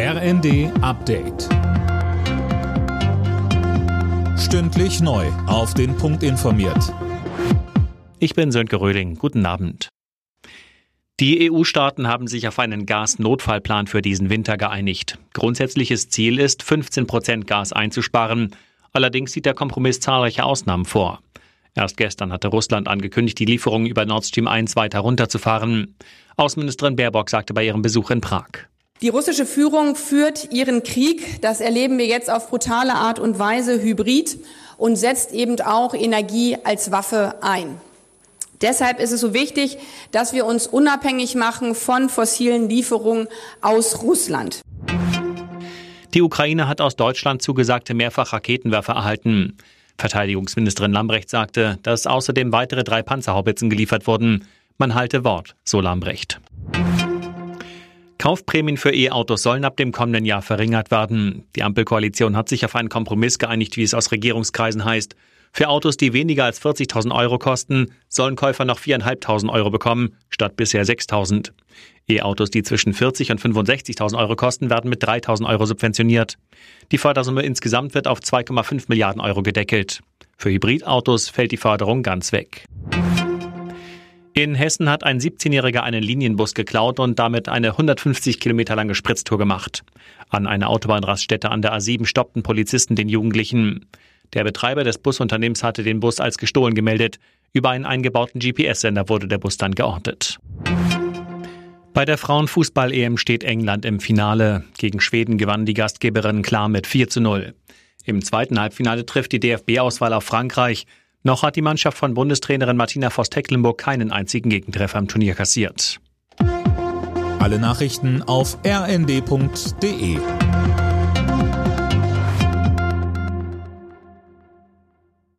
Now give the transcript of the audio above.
RND Update. Stündlich neu. Auf den Punkt informiert. Ich bin Sönke Röhling. Guten Abend. Die EU-Staaten haben sich auf einen Gasnotfallplan für diesen Winter geeinigt. Grundsätzliches Ziel ist, 15 Prozent Gas einzusparen. Allerdings sieht der Kompromiss zahlreiche Ausnahmen vor. Erst gestern hatte Russland angekündigt, die Lieferungen über Nord Stream 1 weiter runterzufahren. Außenministerin Baerbock sagte bei ihrem Besuch in Prag. Die russische Führung führt ihren Krieg, das erleben wir jetzt auf brutale Art und Weise, hybrid und setzt eben auch Energie als Waffe ein. Deshalb ist es so wichtig, dass wir uns unabhängig machen von fossilen Lieferungen aus Russland. Die Ukraine hat aus Deutschland zugesagte mehrfach Raketenwerfer erhalten. Verteidigungsministerin Lambrecht sagte, dass außerdem weitere drei Panzerhaubitzen geliefert wurden. Man halte Wort, so Lambrecht. Kaufprämien für E-Autos sollen ab dem kommenden Jahr verringert werden. Die Ampelkoalition hat sich auf einen Kompromiss geeinigt, wie es aus Regierungskreisen heißt. Für Autos, die weniger als 40.000 Euro kosten, sollen Käufer noch 4.500 Euro bekommen, statt bisher 6.000. E-Autos, die zwischen 40 und 65.000 Euro kosten, werden mit 3.000 Euro subventioniert. Die Fördersumme insgesamt wird auf 2,5 Milliarden Euro gedeckelt. Für Hybridautos fällt die Förderung ganz weg. In Hessen hat ein 17-Jähriger einen Linienbus geklaut und damit eine 150 Kilometer lange Spritztour gemacht. An einer Autobahnraststätte an der A7 stoppten Polizisten den Jugendlichen. Der Betreiber des Busunternehmens hatte den Bus als gestohlen gemeldet. Über einen eingebauten GPS-Sender wurde der Bus dann geortet. Bei der Frauenfußball-EM steht England im Finale. Gegen Schweden gewann die Gastgeberin klar mit 4 zu 0. Im zweiten Halbfinale trifft die DFB-Auswahl auf Frankreich. Noch hat die Mannschaft von Bundestrainerin Martina Voss-Tecklenburg keinen einzigen Gegentreffer im Turnier kassiert. Alle Nachrichten auf rnd.de